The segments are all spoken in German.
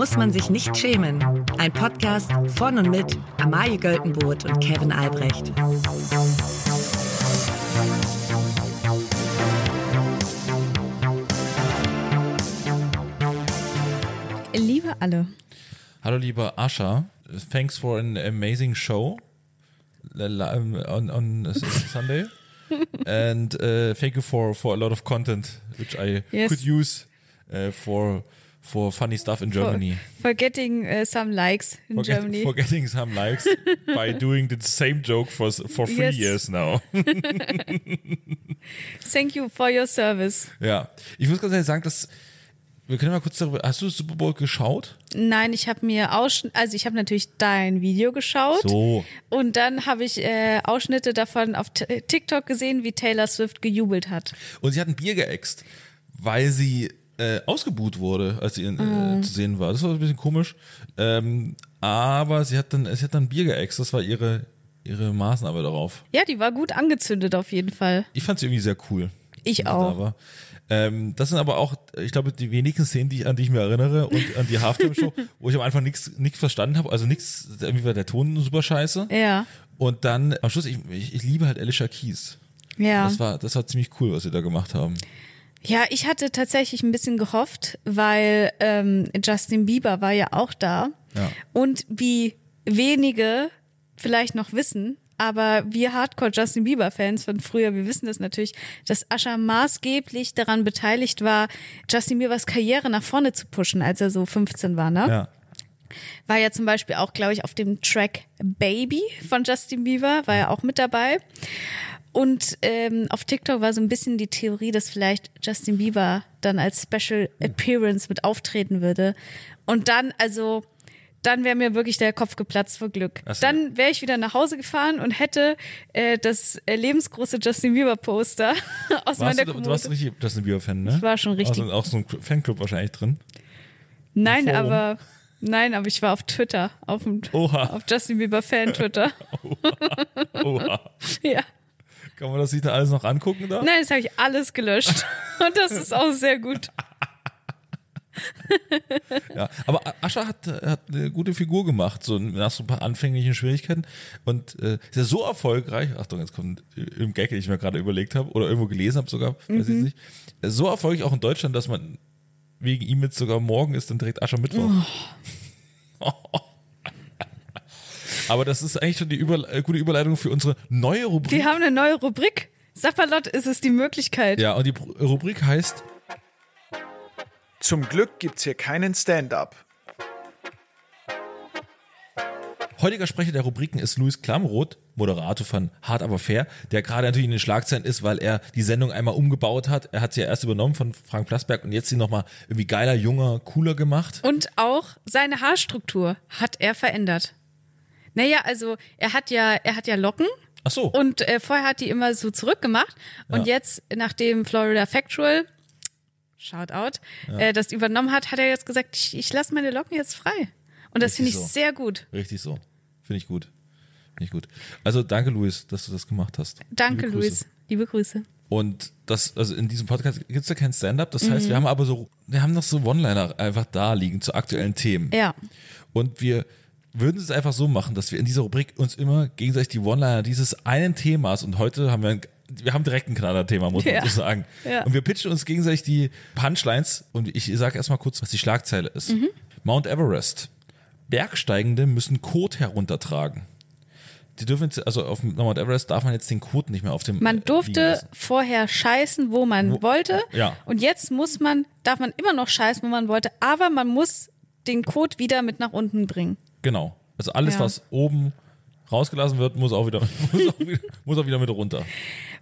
muss man sich nicht schämen. Ein Podcast von und mit Amalie Göltenboot und Kevin Albrecht. Liebe alle. Hallo lieber Ascha, thanks for an amazing show on, on Sunday. and uh, thank you for, for a lot of content which I Yes. could use uh, for for funny stuff in Germany. For, for getting uh, some likes in For, get- Germany. for getting some likes by doing the same joke for for three Yes. years now. Thank you for your service. ja, ich muss ganz ehrlich sagen, dass wir können mal kurz darüber. Hast du Super Bowl geschaut? Nein, ich habe mir Ausschnitte, also ich habe natürlich dein Video geschaut. So. Und dann habe ich äh, Ausschnitte davon auf TikTok gesehen, wie Taylor Swift gejubelt hat. Und sie hat ein Bier geäxt, weil sie äh, ausgebuht wurde, als sie in, äh, zu sehen war. Das war ein bisschen komisch. Ähm, aber sie hat dann, sie hat dann Bier geäxt. Das war ihre, ihre Maßnahme darauf. Ja, die war gut angezündet auf jeden Fall. Ich fand sie irgendwie sehr cool. Ich auch. Da. Ähm, das sind aber auch, ich glaube, die wenigsten Szenen, die ich, an die ich mir erinnere und an die Halftime-Show, wo ich am Anfang nichts nichts verstanden habe. Also nichts, irgendwie war der Ton super scheiße. Ja. Und dann am Schluss, ich, ich, ich liebe halt Alicia Keys. Ja. Das war, das war ziemlich cool, was sie da gemacht haben. Ja, ich hatte tatsächlich ein bisschen gehofft, weil ähm, Justin Bieber war ja auch da. Ja. Und wie wenige vielleicht noch wissen, aber wir Hardcore Justin Bieber Fans von früher, wir wissen das natürlich, dass Ascha maßgeblich daran beteiligt war, Justin Biebers Karriere nach vorne zu pushen, als er so 15 war, ne? Ja. War ja zum Beispiel auch, glaube ich, auf dem Track Baby von Justin Bieber, war ja auch mit dabei. Und ähm, auf TikTok war so ein bisschen die Theorie, dass vielleicht Justin Bieber dann als Special Appearance mit auftreten würde. Und dann, also, dann wäre mir wirklich der Kopf geplatzt vor Glück. So. Dann wäre ich wieder nach Hause gefahren und hätte äh, das äh, lebensgroße Justin Bieber Poster aus Warst meiner du, du Kommode. warst richtig Justin Bieber-Fan, ne? Ich war schon richtig. Also auch so ein Fanclub wahrscheinlich drin. Nein, aber nein, aber ich war auf Twitter, auf, dem, Oha. auf Justin Bieber Fan Twitter. Oha. ja. Kann man das sich da alles noch angucken da? Nein, das habe ich alles gelöscht. Und das ist auch sehr gut. Ja, aber Ascha hat, hat eine gute Figur gemacht, so nach so ein paar anfänglichen Schwierigkeiten. Und äh, ist ja so erfolgreich, Achtung, jetzt kommt im Gag, den ich mir gerade überlegt habe, oder irgendwo gelesen habe sogar, weiß ich nicht. So erfolgreich auch in Deutschland, dass man wegen ihm jetzt sogar morgen ist dann direkt Ascher Mittwoch. Aber das ist eigentlich schon die Über äh, gute Überleitung für unsere neue Rubrik. Wir haben eine neue Rubrik. Sapperlot ist es die Möglichkeit. Ja, und die Rubrik heißt Zum Glück gibt's hier keinen Stand-up. Heutiger Sprecher der Rubriken ist Luis Klamroth, Moderator von Hart aber fair, der gerade natürlich in den Schlagzeilen ist, weil er die Sendung einmal umgebaut hat. Er hat sie ja erst übernommen von Frank Plasberg und jetzt sie nochmal irgendwie geiler, junger, cooler gemacht. Und auch seine Haarstruktur hat er verändert. Naja, also er hat ja, er hat ja Locken. Ach so. Und äh, vorher hat die immer so zurückgemacht. Und Ja. jetzt, nachdem Florida Factual, shout out, äh, das übernommen hat, hat er jetzt gesagt, ich, ich lasse meine Locken jetzt frei. Und das finde ich so. sehr gut. Richtig so. Finde ich gut. Finde ich gut. Also danke, Luis, dass du das gemacht hast. Danke, Liebe. Luis. Liebe Grüße. Und das, also in diesem Podcast gibt es ja kein Stand-up. Das Mhm. heißt, wir haben aber so, wir haben noch so One-Liner einfach da liegen zu aktuellen Themen. Ja. Und wir würden es einfach so machen, dass wir in dieser Rubrik uns immer gegenseitig die One-Liner dieses einen Themas und heute haben wir ein, wir haben direkt ein Knallerthema, muss man Ja. so sagen. Ja. Und wir pitchen uns gegenseitig die Punchlines und ich sage erstmal kurz, was die Schlagzeile ist. Mhm. Mount Everest. Bergsteigende müssen Kot heruntertragen. Die dürfen jetzt, also auf Mount Everest darf man jetzt den Kot nicht mehr auf dem äh, Man liegen durfte vorher scheißen, wo man wollte. ja. Und jetzt muss man, darf man immer noch scheißen, wo man wollte, aber man muss den Code wieder mit nach unten bringen. Genau. Also alles, Ja. was oben rausgelassen wird, muss auch wieder, muss auch wieder, muss auch wieder mit runter.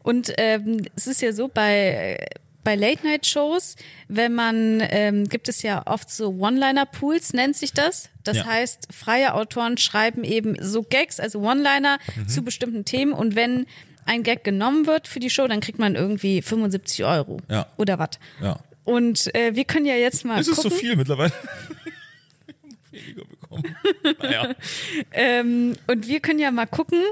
Und ähm, es ist ja so bei bei Late-Night-Shows, wenn man, ähm, gibt es ja oft so One-Liner-Pools, nennt sich das. Das Ja. heißt, freie Autoren schreiben eben so Gags, also One-Liner Mhm. zu bestimmten Themen. Und wenn ein Gag genommen wird für die Show, dann kriegt man irgendwie 75 Euro. Ja. Oder was. Ja. Und äh, wir können ja jetzt mal Es ist gucken. so viel mittlerweile. Bekommen. Naja. Ähm, und wir können ja mal gucken,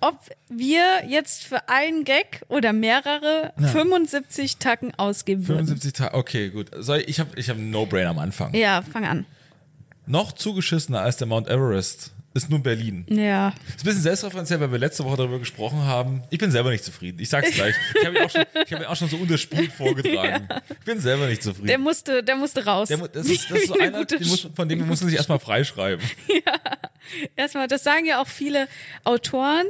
ob wir jetzt für einen Gag oder mehrere 75 Tacken ausgeben würden. 75 Tage, okay, gut. Ich, ich habe ich hab einen No-Brain am Anfang. Ja, fang an. noch zugeschissener als der Mount Everest ist nun Berlin. Ja. Ist ein bisschen selbstreferenziell, weil wir letzte Woche darüber gesprochen haben. Ich bin selber nicht zufrieden. Ich sag's gleich. Ich habe ihn, auch schon- ich hab ihn auch schon so unterspielt vorgetragen. Ich bin selber nicht zufrieden. Der musste, der musste raus. Der das, ist, das ist so Eine einer, muss, von dem muss man sich erstmal freischreiben. Erstmal, das sagen ja auch viele Autoren,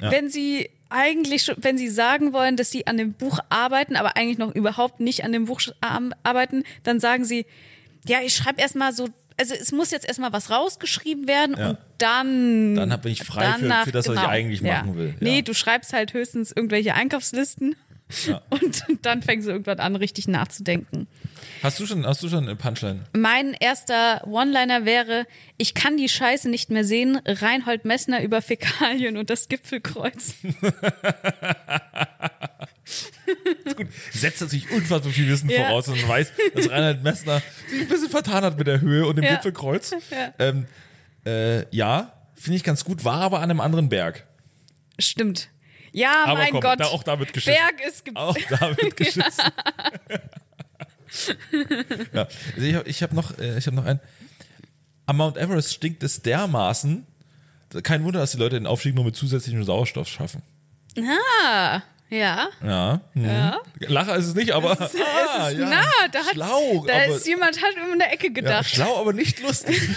wenn sie eigentlich schon, wenn sie sagen wollen, dass sie an dem Buch arbeiten, aber eigentlich noch überhaupt nicht an dem Buch arbeiten, dann sagen sie, ja, ich schreibe erstmal so, also es muss jetzt erstmal was rausgeschrieben werden Ja. und dann Dann bin ich frei für- danach, für das, was ich genau. eigentlich ja. machen will. Nee, Ja. du schreibst halt höchstens irgendwelche Einkaufslisten und dann fängst du irgendwann an, richtig nachzudenken. Hast du schon, hast du schon eine Punchline? Mein erster One-Liner wäre, ich kann die Scheiße nicht mehr sehen, Reinhold Messner über Fäkalien und das Gipfelkreuz. Setzt natürlich unfassbar viel Wissen Ja. voraus und man weiß, dass Reinhard Messner sich ein bisschen vertan hat mit der Höhe und dem Ja. Gipfelkreuz. Ähm, äh, ja, finde ich ganz gut, war aber an einem anderen Berg. Stimmt. Ja, Aber mein komm, Gott. da- auch da wird geschissen. Berg ist ge Auch da wird geschissen. ja. Also ich habe ich hab noch, äh, ich hab noch ein. Am Mount Everest stinkt es dermaßen. Kein Wunder, dass die Leute den Aufstieg nur mit zusätzlichem Sauerstoff schaffen. Ah, ja. Ja. Mhm. Lacher ist es nicht, aber. Es ist, ah, es ist ja. nah, da, hat, Schlau, da aber, ist jemand hat um eine Ecke ja, gedacht. schlau, aber nicht lustig.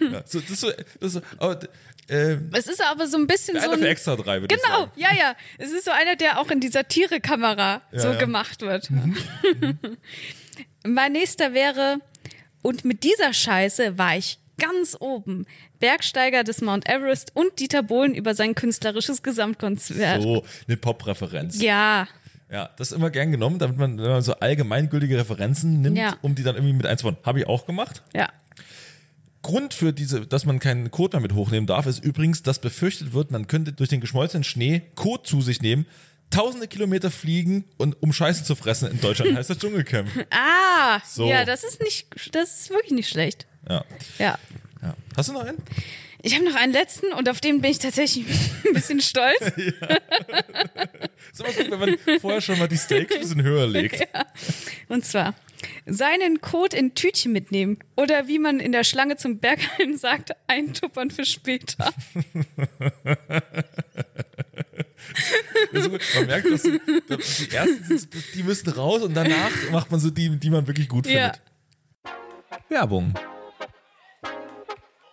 ja, so, das ist so, das ist so, aber, äh, es ist aber so ein bisschen so einer für ein, extra drei, würde ich Genau, ja, ja. Es ist so einer, der auch in dieser Tiere-Kamera so ja. Mhm. gemacht wird. mein nächster wäre, und mit dieser Scheiße war ich ganz oben. Bergsteiger des Mount Everest und Dieter Bohlen über sein künstlerisches Gesamtkonzert. So, eine Pop-Referenz. Ja, Ja, das ist immer gern genommen, damit man, wenn man so allgemeingültige Referenzen nimmt, Ja. um die dann irgendwie mit einzubauen. Habe ich auch gemacht. ja. Grund für diese, dass man keinen Kot mehr mit hochnehmen darf, ist übrigens, dass befürchtet wird, man könnte durch den geschmolzenen Schnee Kot zu sich nehmen, tausende Kilometer fliegen und um Scheiße zu fressen. In Deutschland heißt das Dschungelcamp. Ah, So. ja, das ist nicht, das ist wirklich nicht schlecht. Ja. Ja. ja. Hast du noch einen? Ich habe noch einen letzten und auf den bin ich tatsächlich ein bisschen stolz. Ist immer gut, wenn man vorher schon mal die Stakes ein bisschen höher legt. Und zwar seinen Code in Tütchen mitnehmen oder wie man in der Schlange zum Bergheim sagt, eintuppern für später. Also, man merkt, dass die, dass die ersten, die müssen raus und danach macht man so die, die man wirklich gut Ja. findet. Werbung.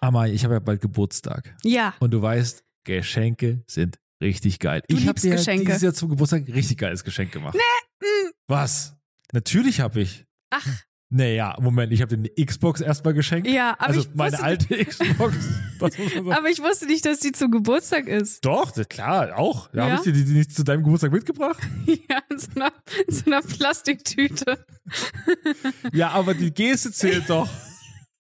Amai, ich habe ja bald Geburtstag. Ja. Und du weißt, Geschenke sind richtig geil. ich habe dir Geschenke. dieses Jahr zum Geburtstag richtig geiles Geschenk gemacht. Nee. Was? Natürlich habe ich. Ach, Naja, Moment, ich habe dir eine Xbox erstmal geschenkt. Ja, aber also ich meine alte Xbox. Das muss man sagen. aber ich wusste nicht, dass die zum Geburtstag ist. Doch, klar, auch. Da Ja? habe ich dir die, die nicht zu deinem Geburtstag mitgebracht. Ja, in so einer, in so einer Plastiktüte. Ja, aber die Geste zählt doch.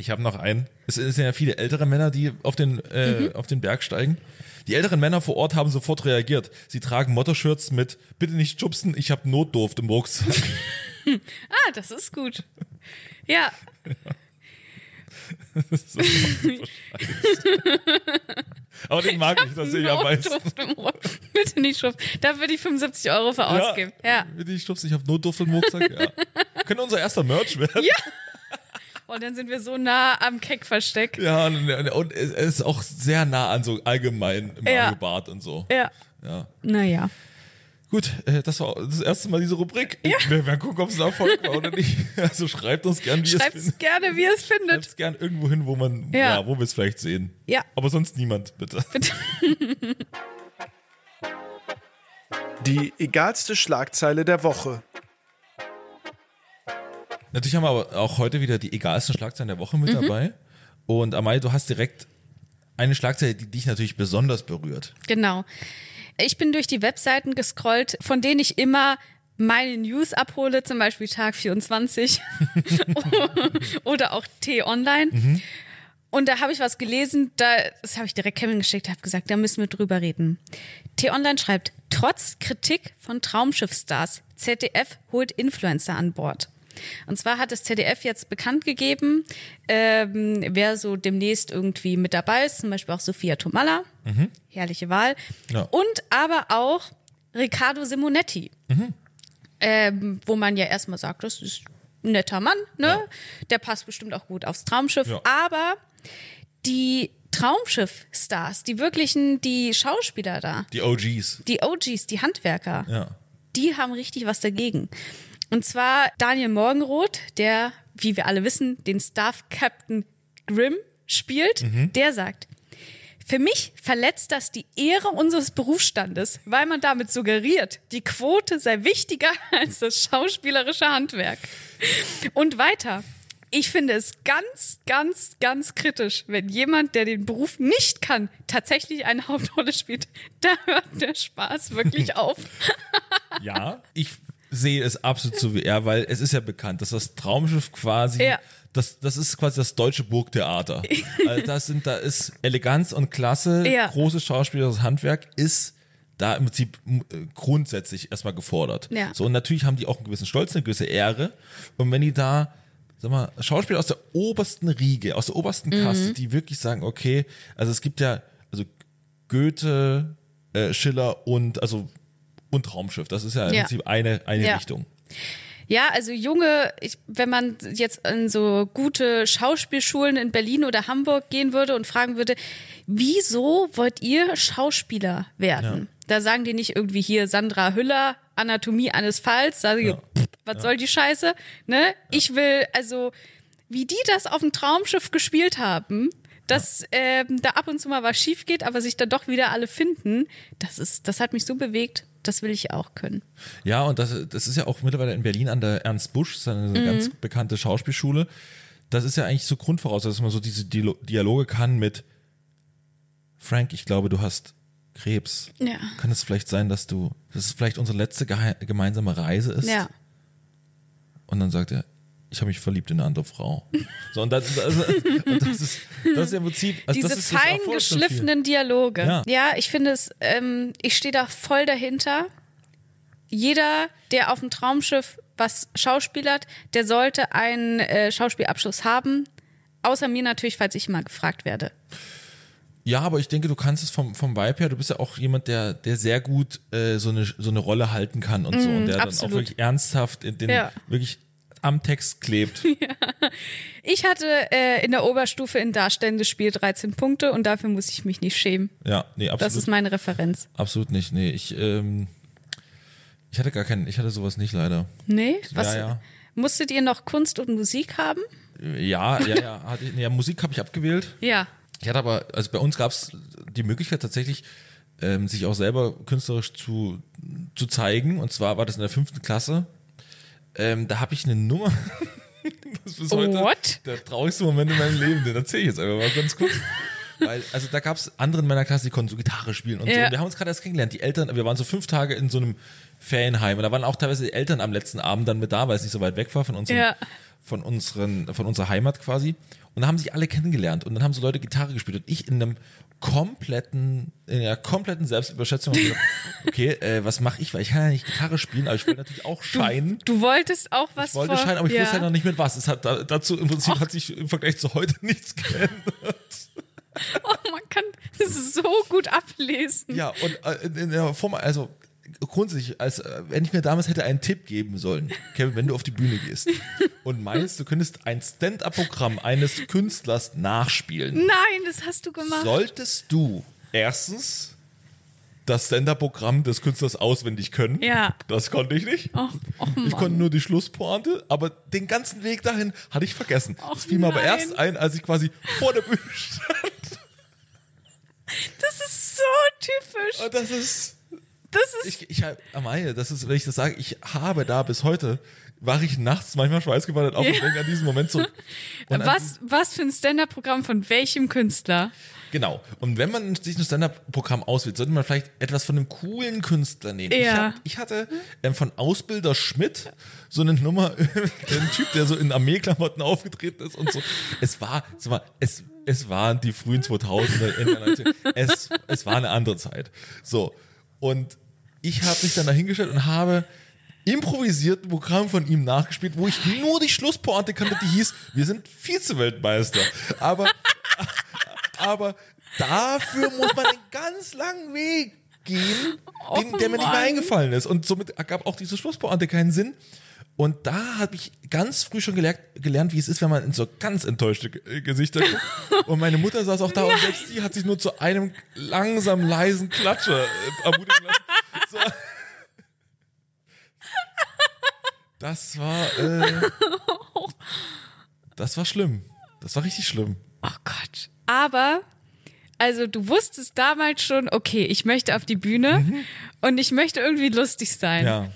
Ich habe noch einen. Es sind ja viele ältere Männer, die auf den, äh, auf den Berg steigen. Die älteren Männer vor Ort haben sofort reagiert. Sie tragen Mottoshirts mit Bitte nicht schubsen, ich habe Notdurft im Rucksack. Ah, das ist gut. Ja, So Aber den mag ich tatsächlich am meisten. Bitte nicht schubsen. Da würde ich 75 Euro für ausgeben. Ja. Bitte nicht schubsen, ich habe Notdurft im Rucksack. Ja. Könnte unser erster Merch werden. Ja. Und dann sind wir so nah am Keck-Versteck. Ja, und, und es ist auch sehr nah an so allgemein im Ja. Bart und so. Ja. Ja. Naja. Gut, äh, das war das erste Mal diese Rubrik. Wir werden gucken, ob es ein Erfolg war oder nicht. Also schreibt uns gern, wie Schreibt es es gerne, wie ihr es Schreibt findet. es gern irgendwo hin, wo man, Ja. ja, wo wir es vielleicht sehen. Ja. Aber sonst niemand, bitte. Die egalste Schlagzeile der Woche. Natürlich haben wir aber auch heute wieder die egalsten Schlagzeilen der Woche Mhm. mit dabei. Und Amai, du hast direkt eine Schlagzeile, die dich natürlich besonders berührt. Genau. Ich bin durch die Webseiten gescrollt, von denen ich immer meine News abhole, zum Beispiel Tag 24 oder auch T-Online. Und da habe ich was gelesen, da, das habe ich direkt Kevin geschickt, habe gesagt, da müssen wir drüber reden. T-Online schreibt, trotz Kritik von Traumschiffstars, ZDF holt Influencer an Bord. Und zwar hat das ZDF jetzt bekannt gegeben, ähm, wer so demnächst irgendwie mit dabei ist, zum Beispiel auch Sophia Tomalla, herrliche Wahl, Ja. und aber auch Riccardo Simonetti, ähm, wo man ja erstmal sagt, das ist ein netter Mann, ne? Der passt bestimmt auch gut aufs Traumschiff, Ja. aber die Traumschiff-Stars, die wirklichen, die Schauspieler da, Die OGs. die OGs, die Handwerker, Ja. die haben richtig was dagegen. Und zwar Daniel Morgenroth, der, wie wir alle wissen, den Staff Captain Grimm spielt, der sagt, für mich verletzt das die Ehre unseres Berufsstandes, weil man damit suggeriert, die Quote sei wichtiger als das schauspielerische Handwerk. Und weiter. Ich finde es ganz, ganz, ganz kritisch, wenn jemand, der den Beruf nicht kann, tatsächlich eine Hauptrolle spielt. Da hört der Spaß wirklich auf. Ja, ich sehe es absolut so wie er, weil es ist ja bekannt, dass das Traumschiff quasi, Ja. das, das ist quasi das deutsche Burgtheater. also das sind, da ist Eleganz und Klasse, Ja. großes schauspielerisches Handwerk ist da im Prinzip äh, grundsätzlich erstmal gefordert. Ja. So, und natürlich haben die auch einen gewissen Stolz, eine gewisse Ehre. Und wenn die da, sag mal, Schauspieler aus der obersten Riege, aus der obersten Mhm. Kaste, die wirklich sagen, okay, also es gibt ja, also Goethe, äh, Schiller und, also, und Traumschiff. Das ist ja im Ja. Prinzip eine, eine Ja. Richtung. Ja, also junge, ich, wenn man jetzt in so gute Schauspielschulen in Berlin oder Hamburg gehen würde und fragen würde, wieso wollt ihr Schauspieler werden? Da sagen die nicht irgendwie hier Sandra Hüller, Anatomie eines Falls, sage ich, Ja. pff, was soll die Scheiße? Ne? Ich will, also, wie die das auf dem Traumschiff gespielt haben, dass ähm, da ab und zu mal was schief geht, aber sich dann doch wieder alle finden, das ist, das hat mich so bewegt, das will ich auch können. Ja, und das, das ist ja auch mittlerweile in Berlin an der Ernst Busch, eine Mhm. ganz bekannte Schauspielschule. Das ist ja eigentlich so Grundvoraussetzung, dass man so diese Dialoge kann mit Frank, ich glaube, du hast Krebs. Ja. Kann es vielleicht sein, dass du, dass es vielleicht unsere letzte gemeinsame Reise ist? Ja. Und dann sagt er, ich habe mich verliebt in eine andere Frau. So, und das, das, das, ist, das ist ja im Prinzip, also Diese fein geschliffenen Dialoge. Ja. Ja, ich finde es, ähm, ich stehe da voll dahinter. Jeder, der auf dem Traumschiff was schauspielert, der sollte einen äh, Schauspielabschluss haben. Außer mir natürlich, falls ich mal gefragt werde. Ja, aber ich denke, du kannst es vom, vom Vibe her, du bist ja auch jemand, der, der sehr gut äh, so, eine, so eine Rolle halten kann und so. Und der dann auch absolut. wirklich ernsthaft in den, Ja. wirklich am Text klebt. Ich hatte äh, in der Oberstufe in darstellendes Spiel 13 Punkte und dafür muss ich mich nicht schämen. Ja, nee, absolut. Das ist meine Referenz. absolut nicht. Nee, ich, ähm, ich hatte gar keinen, ich hatte sowas nicht leider. Nee? Was, Ja, ja. Musstet ihr noch Kunst und Musik haben? Ja, ja, ja. Hatte nee, ja Musik habe ich abgewählt. Ja. Ich hatte aber, also bei uns gab es die Möglichkeit tatsächlich, ähm, sich auch selber künstlerisch zu, zu zeigen. Und zwar war das in der fünften Klasse. Ähm, da habe ich eine Nummer. das ist bis heute What? der traurigste Moment in meinem Leben. Den erzähle ich jetzt einfach mal ganz kurz. Weil, also da gab es andere in meiner Klasse, die konnten so Gitarre spielen und so. Ja. Und wir haben uns gerade erst kennengelernt. Die Eltern, wir waren so fünf Tage in so einem Ferienheim und da waren auch teilweise die Eltern am letzten Abend dann mit da, weil es nicht so weit weg war von unserem, Ja. von unseren, von unserer Heimat quasi. Und da haben sich alle kennengelernt und dann haben so Leute Gitarre gespielt und ich in einem kompletten, in einer kompletten Selbstüberschätzung habe gedacht, okay, äh, was mache ich? Weil ich kann ja nicht Gitarre spielen, aber ich will natürlich auch scheinen. Du wolltest auch was Ich wollte vor- scheinen, aber ich ja. wusste halt noch nicht mit was. Es hat da, dazu im Prinzip hat sich im Vergleich zu heute nichts geändert. Oh, man kann das so gut ablesen. Ja, und äh, in, der Form, also grundsätzlich, als äh, wenn ich mir damals hätte einen Tipp geben sollen, Kevin, wenn du auf die Bühne gehst und meinst, du könntest ein Stand-up-Programm eines Künstlers nachspielen, Nein, das hast du gemacht. solltest du erstens das Stand-Up-Programm des Künstlers auswendig können. Ja. Das konnte ich nicht. Och, och ich konnte nur die Schlusspointe, aber den ganzen Weg dahin hatte ich vergessen. Och das fiel mir aber erst ein, als ich quasi vor der Bühne stand. So typisch. Und das ist, Das ist ich, ich Amalie, das ist, wenn ich das sage, ich habe da bis heute, war ich nachts manchmal schweißgebadet auf und Ja. denke an diesen Moment zurück. Und was, was für ein Stand-Up-Programm von welchem Künstler? Genau. Und wenn man sich ein Stand-Up-Programm auswählt, sollte man vielleicht etwas von einem coolen Künstler nehmen. Ich, Ja. hab, ich hatte ähm, von Ausbilder Schmidt so eine Nummer, ein Typ, der so in Armeeklamotten aufgetreten ist und so. Es war, es war, es, es waren die frühen 2000er, Ende der 90er. Es, es war eine andere Zeit. So. Und ich habe mich dann dahingestellt und habe improvisiert ein Programm von ihm nachgespielt, wo ich nur die Schlusspointe kannte, die hieß, wir sind Vize-Weltmeister. Aber aber dafür muss man einen ganz langen Weg gehen, den, der mir nicht mehr Mann. eingefallen ist. Und somit ergab auch diese Schlusspointe keinen Sinn. Und da habe ich ganz früh schon gelernt, gelernt, wie es ist, wenn man in so ganz enttäuschte äh, Gesichter guckt. Und meine Mutter saß auch da und selbst die hat sich nur zu einem langsam leisen Klatscher äh, ermutigen lassen. So. Das war, äh, das war schlimm. Das war richtig schlimm. Oh Gott. Aber, also du wusstest damals schon, okay, ich möchte auf die Bühne und ich möchte irgendwie lustig sein. Mhm. Ja.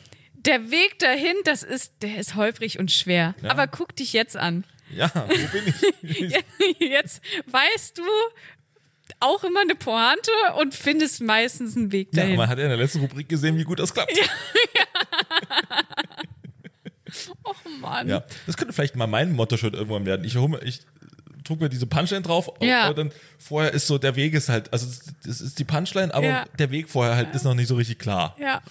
Der Weg dahin, das ist, der ist holprig und schwer. Aber guck dich jetzt an. Ja, wo bin ich? Jetzt weißt du auch immer eine Pointe und findest meistens einen Weg Ja, dahin. man hat ja in der letzten Rubrik gesehen, wie gut das klappt. Ja, oh Mann. das könnte vielleicht mal mein Motto-Shirt irgendwann werden. Ich, ich druck mir diese Punchline drauf, Ja. aber dann vorher ist so, der Weg ist halt, also das ist die Punchline, aber Ja. der Weg vorher halt ist noch nicht so richtig klar. Ja.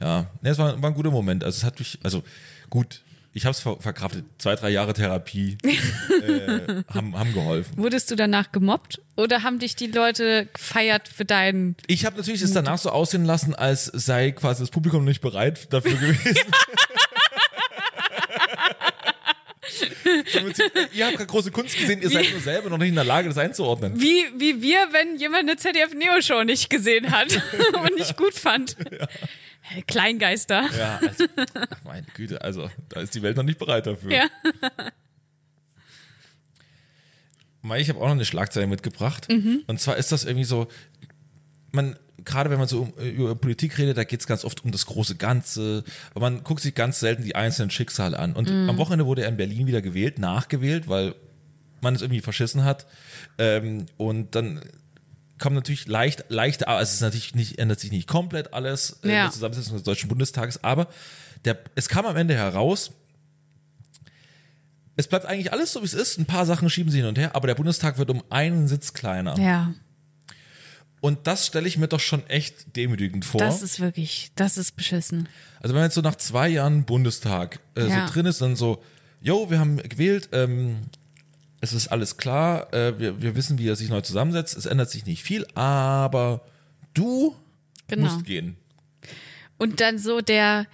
Ja, ne, es war, war ein guter Moment. Also es hat mich, also gut, ich habe es ver verkraftet. Zwei, drei Jahre Therapie äh, haben, haben geholfen. Wurdest du danach gemobbt oder haben dich die Leute gefeiert für deinen Ich habe natürlich es danach so aussehen lassen, als sei quasi das Publikum nicht bereit dafür gewesen. Ihr habt gerade große Kunst gesehen, ihr seid nur selber noch nicht in der Lage, das einzuordnen. Wie, wie wir, wenn jemand eine ZDF-Neo-Show nicht gesehen hat und nicht gut fand. Kleingeister. Ja, also, meine Güte, also da ist die Welt noch nicht bereit dafür. Ja. Ich habe auch noch eine Schlagzeile mitgebracht. Und zwar ist das irgendwie so, man, gerade wenn man so um, über Politik redet, da geht es ganz oft um das große Ganze. Aber man guckt sich ganz selten die einzelnen Schicksale an. Und am Wochenende wurde er in Berlin wieder gewählt, nachgewählt, weil man es irgendwie verschissen hat. Ähm, und dann kommen natürlich leicht, leichte, also es ist natürlich nicht, ändert sich nicht komplett alles äh, in Ja. der Zusammensetzung des Deutschen Bundestages, aber der, es kam am Ende heraus, es bleibt eigentlich alles so, wie es ist. Ein paar Sachen schieben sie hin und her, aber der Bundestag wird um einen Sitz kleiner. Ja, Und das stelle ich mir doch schon echt demütigend vor. das ist wirklich, das ist beschissen. also wenn man jetzt so nach zwei Jahren Bundestag äh, Ja. so drin ist, dann so, jo, wir haben gewählt, ähm, es ist alles klar, äh, wir, wir wissen, wie er sich neu zusammensetzt, es ändert sich nicht viel, aber du Genau. musst gehen. Und dann so der,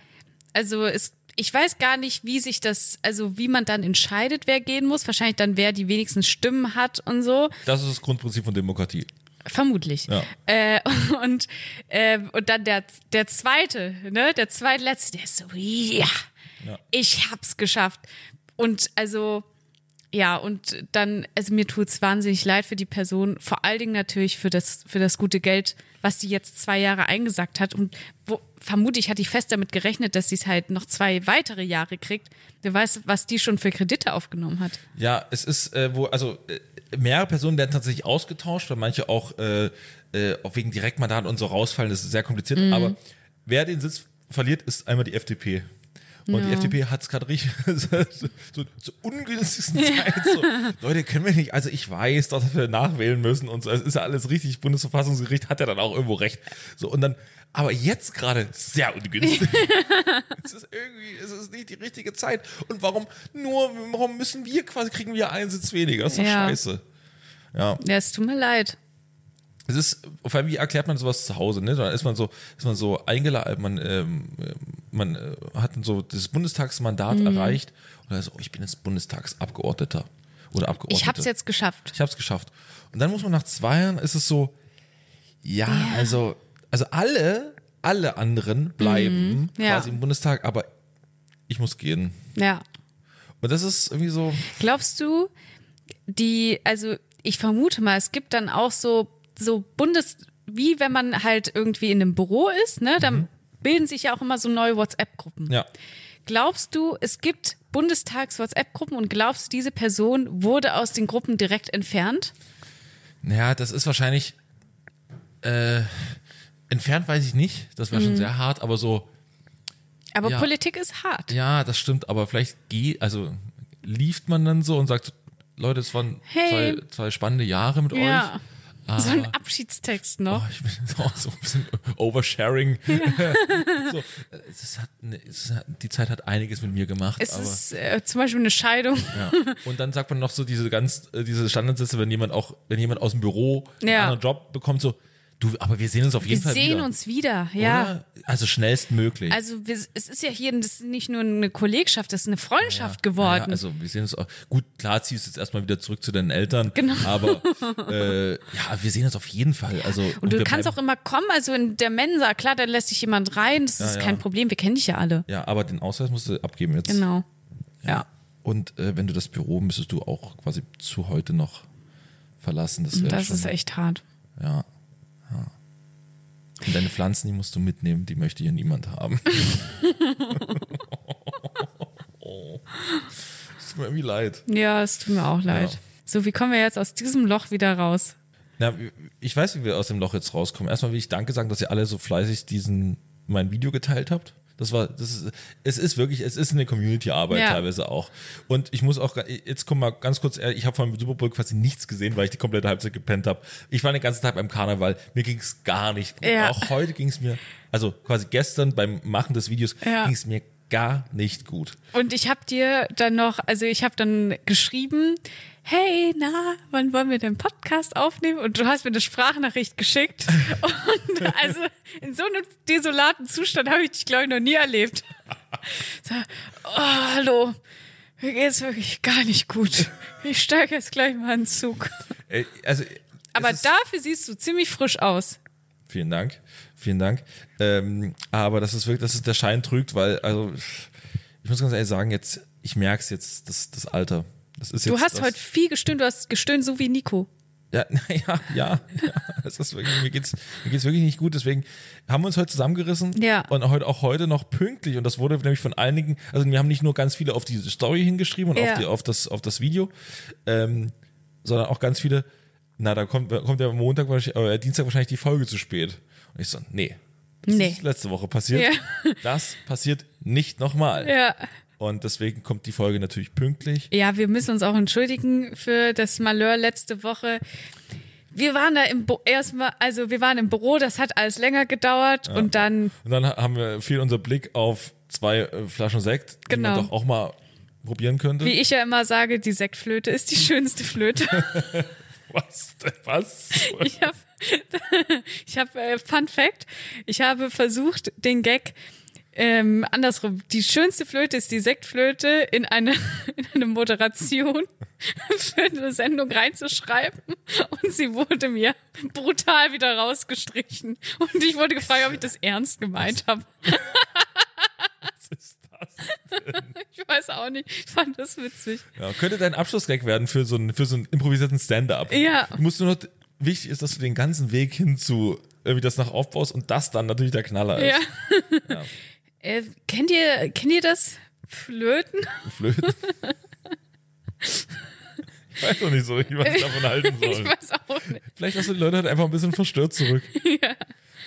also es, ich weiß gar nicht, wie sich das, also wie man dann entscheidet, wer gehen muss. Wahrscheinlich dann, wer die wenigsten Stimmen hat und so. Das ist das Grundprinzip von Demokratie. Vermutlich. Ja. Äh, und, äh, und dann der, der zweite, ne, der zweitletzte, der ist so, ja, Ja. ich hab's geschafft. Und also, ja, und dann, also mir tut's wahnsinnig leid für die Person, vor allen Dingen natürlich für das, für das gute Geld, was die jetzt zwei Jahre eingesackt hat. Und wo, vermutlich hatte ich fest damit gerechnet, dass sie es halt noch zwei weitere Jahre kriegt. Wer weiß, was die schon für Kredite aufgenommen hat. Ja, es ist, äh, wo, also äh, mehrere Personen werden tatsächlich ausgetauscht, weil manche auch, äh, äh, auch wegen Direktmandat und so rausfallen. Das ist sehr kompliziert. Mhm. Aber wer den Sitz verliert, ist einmal die FDP. Und die FDP hat es gerade richtig so, so zur ungünstigsten Zeit. So, Leute, können wir nicht, also ich weiß, dass wir nachwählen müssen und so, es ist ja alles richtig. Bundesverfassungsgericht hat ja dann auch irgendwo recht. So, und dann, aber jetzt gerade sehr ungünstig. es ist irgendwie, es ist nicht die richtige Zeit. Und warum nur, warum müssen wir quasi, kriegen wir einen Sitz weniger? Das ist doch Ja. scheiße. Ja, Ja, es tut mir leid. Es ist, vor allem, wie erklärt man sowas zu Hause, ne? Da ist man so, ist man so eingeladen, man, ähm, man äh, hat dann so das Bundestagsmandat Mhm. erreicht und dann so, oh, ich bin jetzt Bundestagsabgeordneter oder Abgeordnete. Ich hab's jetzt geschafft. Ich hab's geschafft. Und dann muss man nach zwei Jahren, ist es so, ja, also, Also alle, alle anderen bleiben Mhm. Ja. quasi im Bundestag, aber ich muss gehen. Ja. Und das ist irgendwie so, Glaubst du, die, also ich vermute mal, es gibt dann auch so, so Bundes, wie wenn man halt irgendwie in einem Büro ist, ne, dann bilden sich ja auch immer so neue WhatsApp-Gruppen. ja. Glaubst du, es gibt Bundestags-WhatsApp-Gruppen und glaubst du, diese Person wurde aus den Gruppen direkt entfernt? Naja, das ist wahrscheinlich äh, entfernt weiß ich nicht. Das wäre Mhm. schon sehr hart, aber so, Aber Ja. Politik ist hart. ja, das stimmt, aber vielleicht geht, also lieft man dann so und sagt, Leute, es waren Hey. zwei, zwei spannende Jahre mit Ja. euch. So ein Abschiedstext noch. Oh, ich bin auch so ein bisschen Oversharing. so, es hat, ne, es hat, die Zeit hat einiges mit mir gemacht. es aber, ist äh, zum Beispiel eine Scheidung. ja. Und dann sagt man noch so diese ganz, äh, diese Standardsätze, wenn jemand auch, wenn jemand aus dem Büro einen Ja. anderen Job bekommt, so, du, aber wir sehen uns auf jeden Wir Fall sehen wieder. uns wieder, ja. Oder? Also schnellstmöglich. Also wir, es ist ja hier das ist nicht nur eine Kollegschaft, das ist eine Freundschaft Ja, geworden. also wir sehen uns auch. Gut, klar ziehst du jetzt erstmal wieder zurück zu deinen Eltern. Genau. Aber äh, ja, wir sehen uns auf jeden Fall. Also, und du wir kannst auch immer kommen, also in der Mensa, klar, da lässt sich jemand rein, das ist ja. kein Problem, wir kennen dich ja alle. Ja, aber den Ausweis musst du abgeben jetzt. Genau. Ja. Und äh, wenn du das Büro müsstest du auch quasi zu heute noch verlassen. Das, Das schon, ist echt hart. Ja. ja. Und deine Pflanzen, die musst du mitnehmen, die möchte hier niemand haben. Das tut mir irgendwie leid. Ja, es tut mir auch leid. Ja. So, wie kommen wir jetzt aus diesem Loch wieder raus? Na, ich weiß, wie wir aus dem Loch jetzt rauskommen. Erstmal will ich Danke sagen, dass ihr alle so fleißig diesen mein Video geteilt habt. Das war, das ist, es ist wirklich, es ist eine Community-Arbeit Ja. teilweise auch. Und ich muss auch, jetzt komm mal ganz kurz, ehrlich, ich habe von Super Bowl quasi nichts gesehen, weil ich die komplette Halbzeit gepennt habe. Ich war den ganzen Tag beim Karneval, mir ging's gar nicht gut. Ja. Auch heute ging's mir, also quasi gestern beim Machen des Videos Ja. ging's mir gar nicht gut. Und ich habe dir dann noch, also ich habe dann geschrieben, hey, na, wann wollen wir den Podcast aufnehmen? Und du hast mir eine Sprachnachricht geschickt. Und also in so einem desolaten Zustand habe ich dich, glaube ich, noch nie erlebt. So, oh, hallo, mir geht's wirklich gar nicht gut. Ich steige jetzt gleich mal in den Zug. Also, es Aber dafür siehst du ziemlich frisch aus. Vielen Dank, vielen Dank. Ähm, aber das ist wirklich, das ist der Schein trügt, weil, also, ich muss ganz ehrlich sagen, jetzt, ich merke es jetzt, das, das Alter. Das ist Du hast das, heute viel gestöhnt, du hast gestöhnt so wie Nico. Ja, ja, ja, ja. Es ist wirklich, mir geht's, mir geht's wirklich nicht gut. Deswegen haben wir uns heute zusammengerissen Ja. und heute auch heute noch pünktlich. Und das wurde nämlich von einigen, also wir haben nicht nur ganz viele auf diese Story hingeschrieben und Ja. auf, die, auf, das, auf das Video, ähm, sondern auch ganz viele, na, da kommt, kommt ja Montag, wahrscheinlich- äh, Dienstag wahrscheinlich die Folge zu spät. Und ich so, nee. Das Nee. ist letzte Woche passiert. Ja. Das passiert nicht nochmal. Ja. Und deswegen kommt die Folge natürlich pünktlich. Ja, wir müssen uns auch entschuldigen für das Malheur letzte Woche. Wir waren da im Bo erstmal, also wir waren im Büro, das hat alles länger gedauert und dann, Und dann haben wir viel unser Blick auf zwei äh, Flaschen Sekt, die Genau. man doch auch mal probieren könnte. wie ich ja immer sage, die Sektflöte ist die schönste Flöte. Was? Was? Ich habe, ich habe äh, Fun Fact, ich habe versucht, den Gag ähm, andersrum. Die schönste Flöte ist die Sektflöte in eine, in eine Moderation für eine Sendung reinzuschreiben und sie wurde mir brutal wieder rausgestrichen. Und ich wurde gefragt, ob ich das ernst gemeint habe. Was ist das? Ich weiß auch nicht. Ich fand das witzig. Ja, könnte dein Abschlussgag werden für so einen, für so einen improvisierten Stand-up. Ja. Du musst nur noch, wichtig ist, dass du den ganzen Weg hin zu irgendwie das nach aufbaust und das dann natürlich der Knaller ist. Ja. Äh, kennt ihr, kennt ihr das? Flöten? Flöten. Ich weiß noch nicht so, richtig, was ich davon halten soll. Ich weiß auch nicht. Vielleicht lassen die Leute halt einfach ein bisschen verstört zurück. Ja.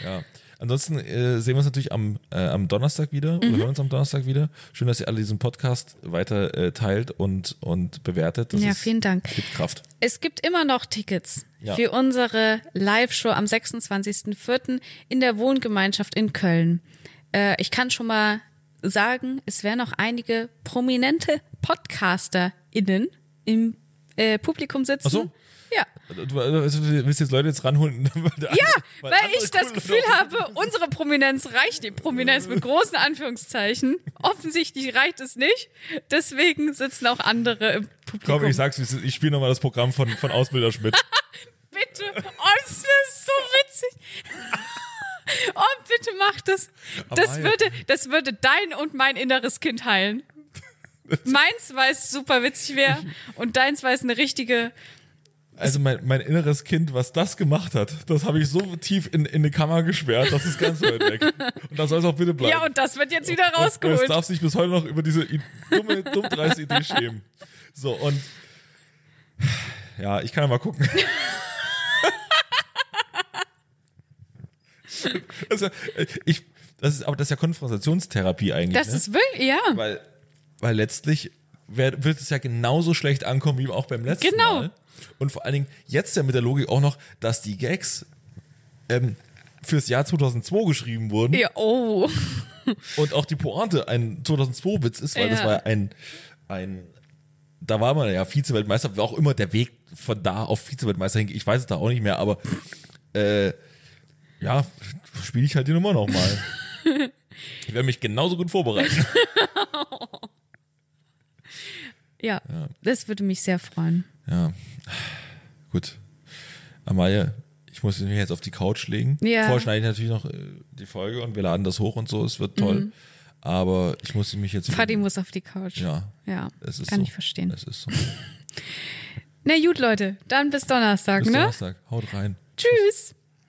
Ja. Ansonsten äh, sehen wir uns natürlich am, äh, am Donnerstag wieder oder Mhm. hören uns am Donnerstag wieder. Schön, dass ihr alle diesen Podcast weiter äh, teilt und, und bewertet. Das Ja, ist, vielen Dank. Gibt Kraft. Es gibt immer noch Tickets Ja. für unsere Live-Show am 26.04. in der Wohngemeinschaft in Köln. Äh, ich kann schon mal sagen, es werden auch einige prominente PodcasterInnen im äh, Publikum sitzen. Ach so. Ja. Du also, du willst jetzt Leute jetzt ranholen? Weil Ja, weil andere ich das Gefühl habe, unsere Prominenz reicht, die Prominenz mit großen Anführungszeichen. Offensichtlich reicht es nicht. Deswegen sitzen auch andere im Publikum. Komm, ich sag's, ich spiele nochmal das Programm von, von Ausbilder Schmidt. Bitte. Oh, das ist so witzig. Das, das, Amalia. würde, das würde dein und mein inneres Kind heilen. Meins, weil es super witzig wäre und deins, weil es eine richtige. Also mein, mein inneres Kind, was das gemacht hat, das habe ich so tief in, in eine Kammer gesperrt, das ist ganz weit weg. Und da soll es auch bitte bleiben. Ja, und das wird jetzt wieder Und es rausgeholt. darf sich bis heute noch über diese dumme, dummdreiste Idee schämen. So, und ja, ich kann ja mal gucken. also, ich, das ist, aber das ist ja Konfrontationstherapie eigentlich. Das ne? ist wirklich, ja. weil, weil letztlich wird es ja genauso schlecht ankommen wie auch beim letzten Genau. Mal. Und vor allen Dingen jetzt ja mit der Logik auch noch, dass die Gags ähm, fürs Jahr 2002 geschrieben wurden Ja, oh. und auch die Pointe ein 2002-Witz ist, weil Ja. das war ein, ein, da war man ja Vize-Weltmeister, auch immer der Weg von da auf Vize-Weltmeister hing, ich weiß es da auch nicht mehr, aber äh, ja, spiele ich halt die Nummer nochmal. ich werde mich genauso gut vorbereiten. Ja, das würde mich sehr freuen. Ja, gut. Amalia, ich muss mich jetzt auf die Couch legen. Ja. Vorher schneide ich natürlich noch äh, die Folge und wir laden das hoch und so, es wird toll. Aber ich muss mich jetzt. Fadi muss auf die Couch. Ja. Ja, Es ist kann so. ich verstehen. Es ist so. Na gut, Leute, dann bis Donnerstag, Bis ne? Donnerstag. Haut rein. Tschüss.